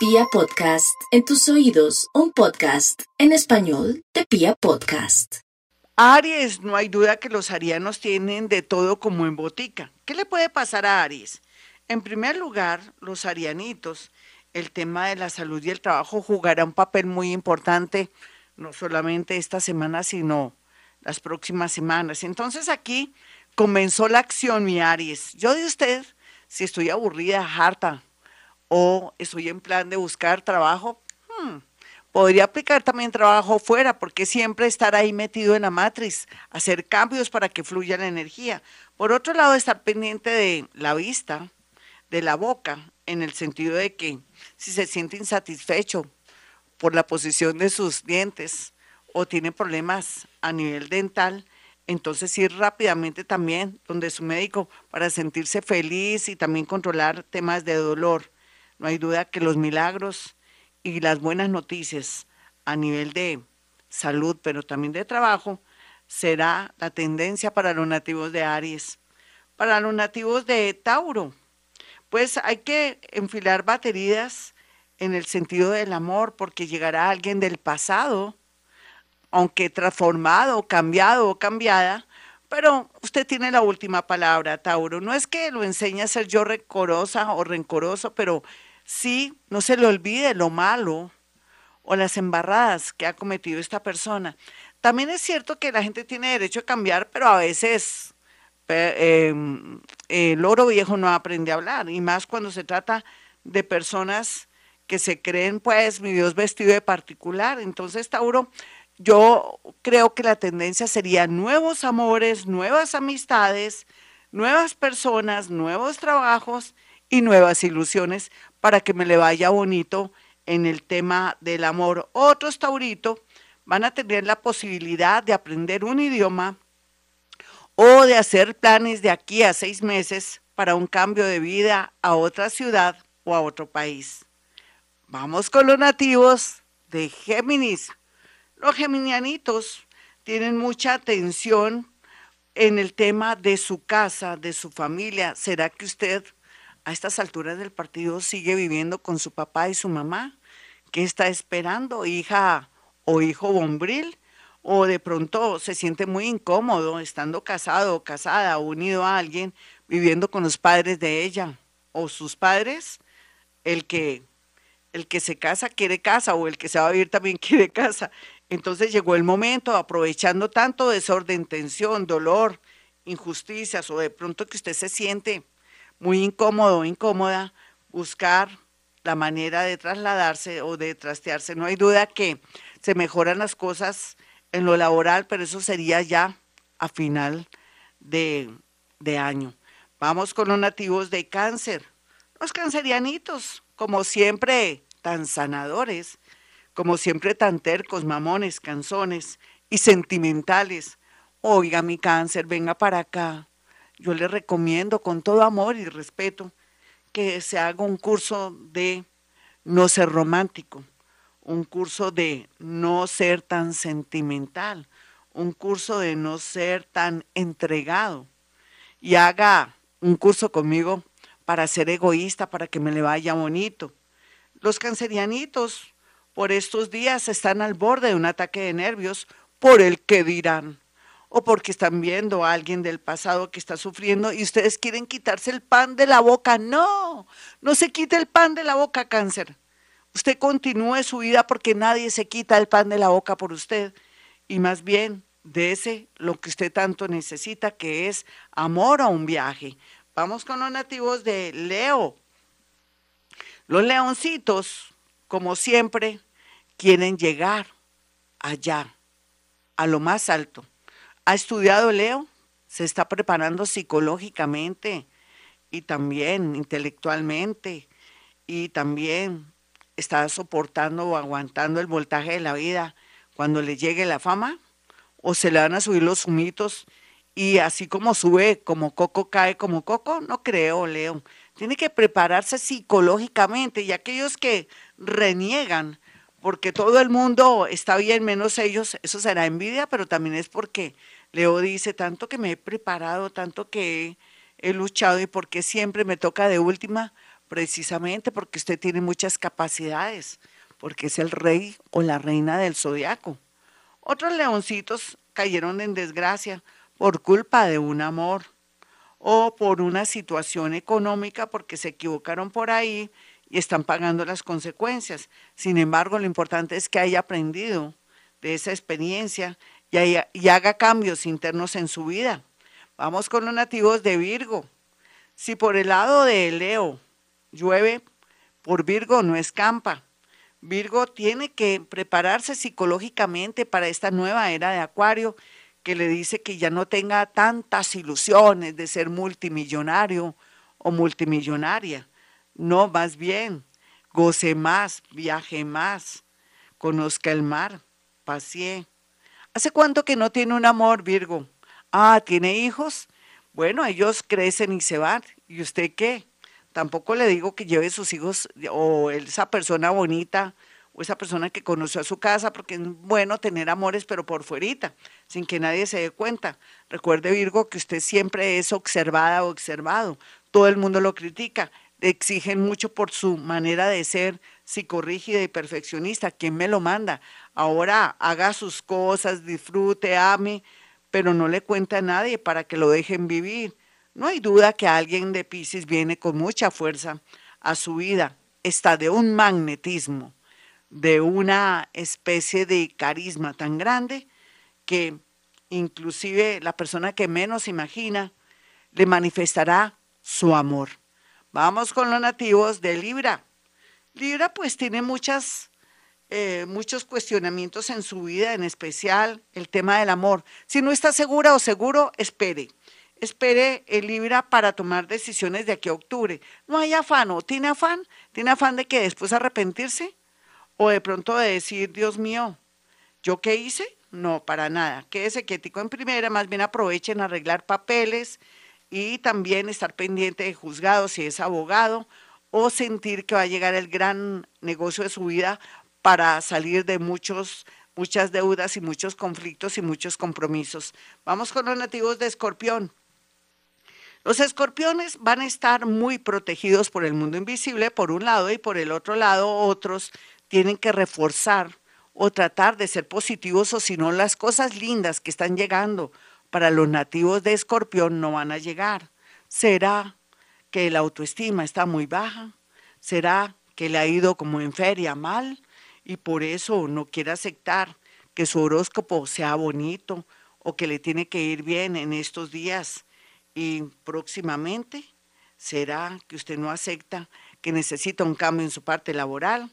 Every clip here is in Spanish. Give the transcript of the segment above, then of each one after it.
Pia Podcast, en tus oídos, un podcast en español de Pia Podcast. Aries, no hay duda que los arianos tienen de todo como en botica. ¿Qué le puede pasar a Aries? En primer lugar, los arianitos, el tema de la salud y el trabajo jugará un papel muy importante, no solamente esta semana, sino las próximas semanas. Entonces aquí comenzó la acción, mi Aries. Yo de usted, si estoy aburrida, harta, o estoy en plan de buscar trabajo, hmm, podría aplicar también trabajo fuera, porque siempre estar ahí metido en la matriz, hacer cambios para que fluya la energía. Por otro lado, estar pendiente de la vista, de la boca, en el sentido de que si se siente insatisfecho por la posición de sus dientes o tiene problemas a nivel dental, entonces ir rápidamente también donde su médico para sentirse feliz y también controlar temas de dolor. No hay duda que los milagros y las buenas noticias a nivel de salud, pero también de trabajo, será la tendencia para los nativos de Aries. Para los nativos de Tauro, pues hay que enfilar baterías en el sentido del amor, porque llegará alguien del pasado, aunque transformado, cambiado o cambiada, pero usted tiene la última palabra, Tauro. No es que lo enseñe a ser yo rencorosa o rencoroso, pero sí, no se le olvide lo malo o las embarradas que ha cometido esta persona. También es cierto que la gente tiene derecho a cambiar, pero a veces em, el oro viejo no aprende a hablar, y más cuando se trata de personas que se creen, pues, mi Dios vestido de particular. Entonces, Tauro, yo creo que la tendencia sería nuevos amores, nuevas amistades, nuevas personas, nuevos trabajos y nuevas ilusiones para que me le vaya bonito en el tema del amor. Otros tauritos van a tener la posibilidad de aprender un idioma o de hacer planes de aquí a seis meses para un cambio de vida a otra ciudad o a otro país. Vamos con los nativos de Géminis. Los geminianitos tienen mucha atención en el tema de su casa, de su familia. ¿Será que usted a estas alturas del partido sigue viviendo con su papá y su mamá? ¿Qué está esperando, hija o hijo bombril? ¿O de pronto se siente muy incómodo estando casado o casada unido a alguien viviendo con los padres de ella o sus padres? El que, el que se casa quiere casa o el que se va a vivir también quiere casa. Entonces llegó el momento, aprovechando tanto desorden, tensión, dolor, injusticias o de pronto que usted se siente muy incómodo incómoda, buscar la manera de trasladarse o de trastearse. No hay duda que se mejoran las cosas en lo laboral, pero eso sería ya a final de, de año. Vamos con los nativos de cáncer. Los cancerianitos, como siempre, tan sanadores, como siempre tan tercos, mamones, canzones y sentimentales. Oiga, mi cáncer, venga para acá yo le recomiendo con todo amor y respeto que se haga un curso de no ser romántico, un curso de no ser tan sentimental, un curso de no ser tan entregado y haga un curso conmigo para ser egoísta, para que me le vaya bonito. Los cancerianitos por estos días están al borde de un ataque de nervios por el que dirán o porque están viendo a alguien del pasado que está sufriendo y ustedes quieren quitarse el pan de la boca. No, no se quite el pan de la boca, cáncer. Usted continúe su vida porque nadie se quita el pan de la boca por usted. Y más bien, ese lo que usted tanto necesita, que es amor a un viaje. Vamos con los nativos de Leo. Los leoncitos, como siempre, quieren llegar allá, a lo más alto ¿Ha estudiado Leo? ¿Se está preparando psicológicamente y también intelectualmente? Y también está soportando o aguantando el voltaje de la vida cuando le llegue la fama? ¿O se le van a subir los humitos y así como sube como coco, cae como coco? No creo, Leo. Tiene que prepararse psicológicamente y aquellos que reniegan porque todo el mundo está bien menos ellos, eso será envidia, pero también es porque Leo dice, tanto que me he preparado, tanto que he, luchado y porque siempre me toca de última precisamente porque usted tiene muchas capacidades, porque es el rey o la reina del zodiaco. Otros leoncitos cayeron en desgracia por culpa de un amor o por una situación económica porque se equivocaron por ahí y están pagando las consecuencias. Sin embargo, lo importante es que haya aprendido de esa experiencia y, haga cambios internos en su vida. Vamos con los nativos de Virgo. Si por el lado de Leo llueve, por Virgo no escampa. Virgo tiene que prepararse psicológicamente para esta nueva era de Acuario que le dice que ya no tenga tantas ilusiones de ser multimillonario o multimillonaria. No, más bien, goce más, viaje más, conozca el mar, pasee. ¿Hace cuánto que no tiene un amor, Virgo? Ah, ¿tiene hijos? Bueno, ellos crecen y se van. ¿Y usted qué? Tampoco le digo que lleve sus hijos o esa persona bonita o esa persona que conoció a su casa, porque es bueno tener amores, pero por fuerita, sin que nadie se dé cuenta. Recuerde, Virgo, que usted siempre es observada o observado. Todo el mundo lo critica exigen mucho por su manera de ser psicorrígida y perfeccionista. ¿Quién me lo manda? Ahora haga sus cosas, disfrute, ame, pero no le cuenta a nadie para que lo dejen vivir. No hay duda que alguien de Pisces viene con mucha fuerza a su vida. Está de un magnetismo, de una especie de carisma tan grande que inclusive la persona que menos imagina le manifestará su amor. Vamos con los nativos de Libra. Libra pues tiene muchas, eh, muchos cuestionamientos en su vida, en especial el tema del amor. Si no está segura o seguro, espere. Espere el Libra para tomar decisiones de aquí a octubre. No hay afán, ¿o tiene afán? ¿Tiene afán de que después arrepentirse? ¿O de pronto de decir, Dios mío, ¿yo qué hice? No, para nada. Quédese quietico en primera, más bien aprovechen arreglar papeles, y también estar pendiente de juzgado si es abogado o sentir que va a llegar el gran negocio de su vida para salir de muchos muchas deudas y muchos conflictos y muchos compromisos. Vamos con los nativos de Escorpión. Los escorpiones van a estar muy protegidos por el mundo invisible, por un lado, y por el otro lado, otros tienen que reforzar o tratar de ser positivos, o si no, las cosas lindas que están llegando para los nativos de Escorpión no van a llegar. ¿Será que la autoestima está muy baja? ¿Será que le ha ido como en feria mal y por eso no quiere aceptar que su horóscopo sea bonito o que le tiene que ir bien en estos días y próximamente? ¿Será que usted no acepta que necesita un cambio en su parte laboral?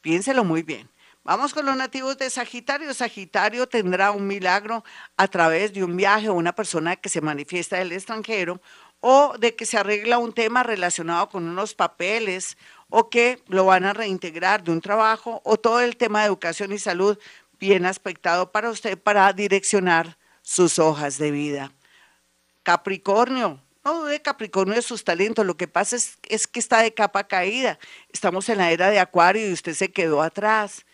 Piénselo muy bien. Vamos con los nativos de Sagitario. Sagitario tendrá un milagro a través de un viaje o una persona que se manifiesta del extranjero o de que se arregla un tema relacionado con unos papeles o que lo van a reintegrar de un trabajo o todo el tema de educación y salud bien aspectado para usted para direccionar sus hojas de vida. Capricornio, no dude Capricornio de sus talentos, lo que pasa es, es que está de capa caída. Estamos en la era de Acuario y usted se quedó atrás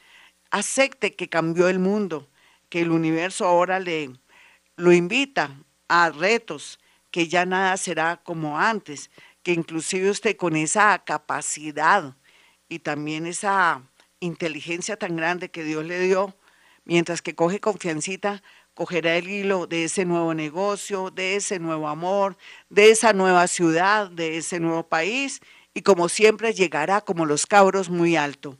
acepte que cambió el mundo, que el universo ahora le lo invita a retos, que ya nada será como antes, que inclusive usted con esa capacidad y también esa inteligencia tan grande que Dios le dio, mientras que coge confiancita, cogerá el hilo de ese nuevo negocio, de ese nuevo amor, de esa nueva ciudad, de ese nuevo país, y como siempre llegará como los cabros muy alto.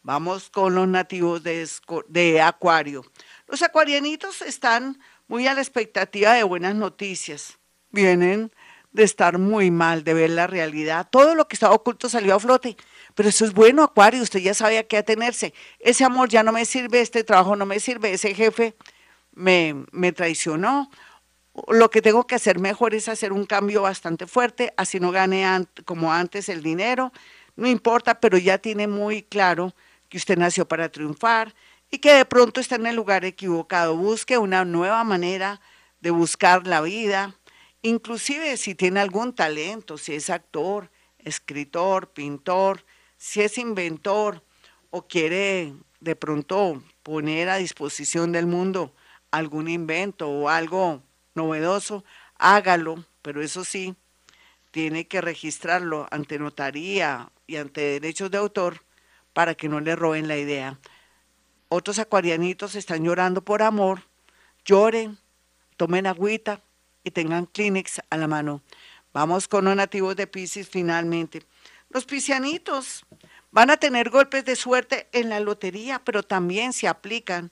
Vamos con los nativos de, Acuario. Los acuarianitos están muy a la expectativa de buenas noticias. Vienen de estar muy mal, de ver la realidad. Todo lo que estaba oculto salió a flote. Pero eso es bueno, Acuario, usted ya sabe a qué atenerse. Ese amor ya no me sirve, este trabajo no me sirve, ese jefe me, me traicionó. Lo que tengo que hacer mejor es hacer un cambio bastante fuerte, así no gane como antes el dinero. No importa, pero ya tiene muy claro que usted nació para triunfar y que de pronto está en el lugar equivocado. Busque una nueva manera de buscar la vida, inclusive si tiene algún talento, si es actor, escritor, pintor, si es inventor o quiere de pronto poner a disposición del mundo algún invento o algo novedoso, hágalo, pero eso sí, tiene que registrarlo ante notaría y ante derechos de autor para que no le roben la idea. Otros acuarianitos están llorando por amor, lloren, tomen agüita y tengan Kleenex a la mano. Vamos con los nativos de Pisces finalmente. Los piscianitos van a tener golpes de suerte en la lotería, pero también se aplican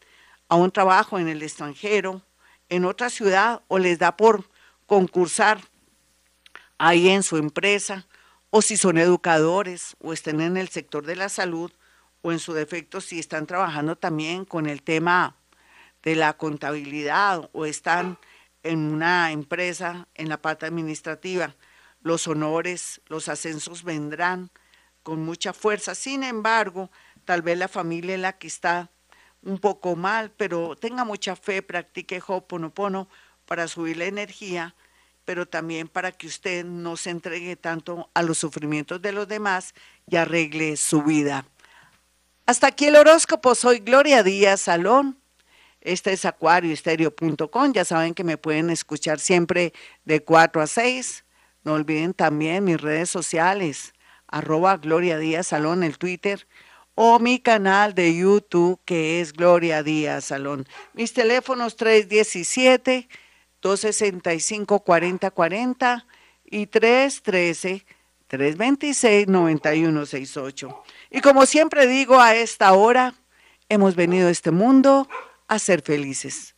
a un trabajo en el extranjero, en otra ciudad, o les da por concursar ahí en su empresa, o si son educadores, o estén en el sector de la salud, o en su defecto si están trabajando también con el tema de la contabilidad o están en una empresa en la parte administrativa. Los honores, los ascensos vendrán con mucha fuerza. Sin embargo, tal vez la familia es la que está un poco mal, pero tenga mucha fe, practique Ho'oponopono para subir la energía, pero también para que usted no se entregue tanto a los sufrimientos de los demás y arregle su vida. Hasta aquí el horóscopo. Soy Gloria Díaz Salón. Este es acuarioestereo.com. Ya saben que me pueden escuchar siempre de 4 a 6. No olviden también mis redes sociales, arroba Gloria Díaz Salón, el Twitter, o mi canal de YouTube que es Gloria Díaz Salón. Mis teléfonos 317 265 4040 y 313 326 9168. Y como siempre digo a esta hora, hemos venido a este mundo a ser felices.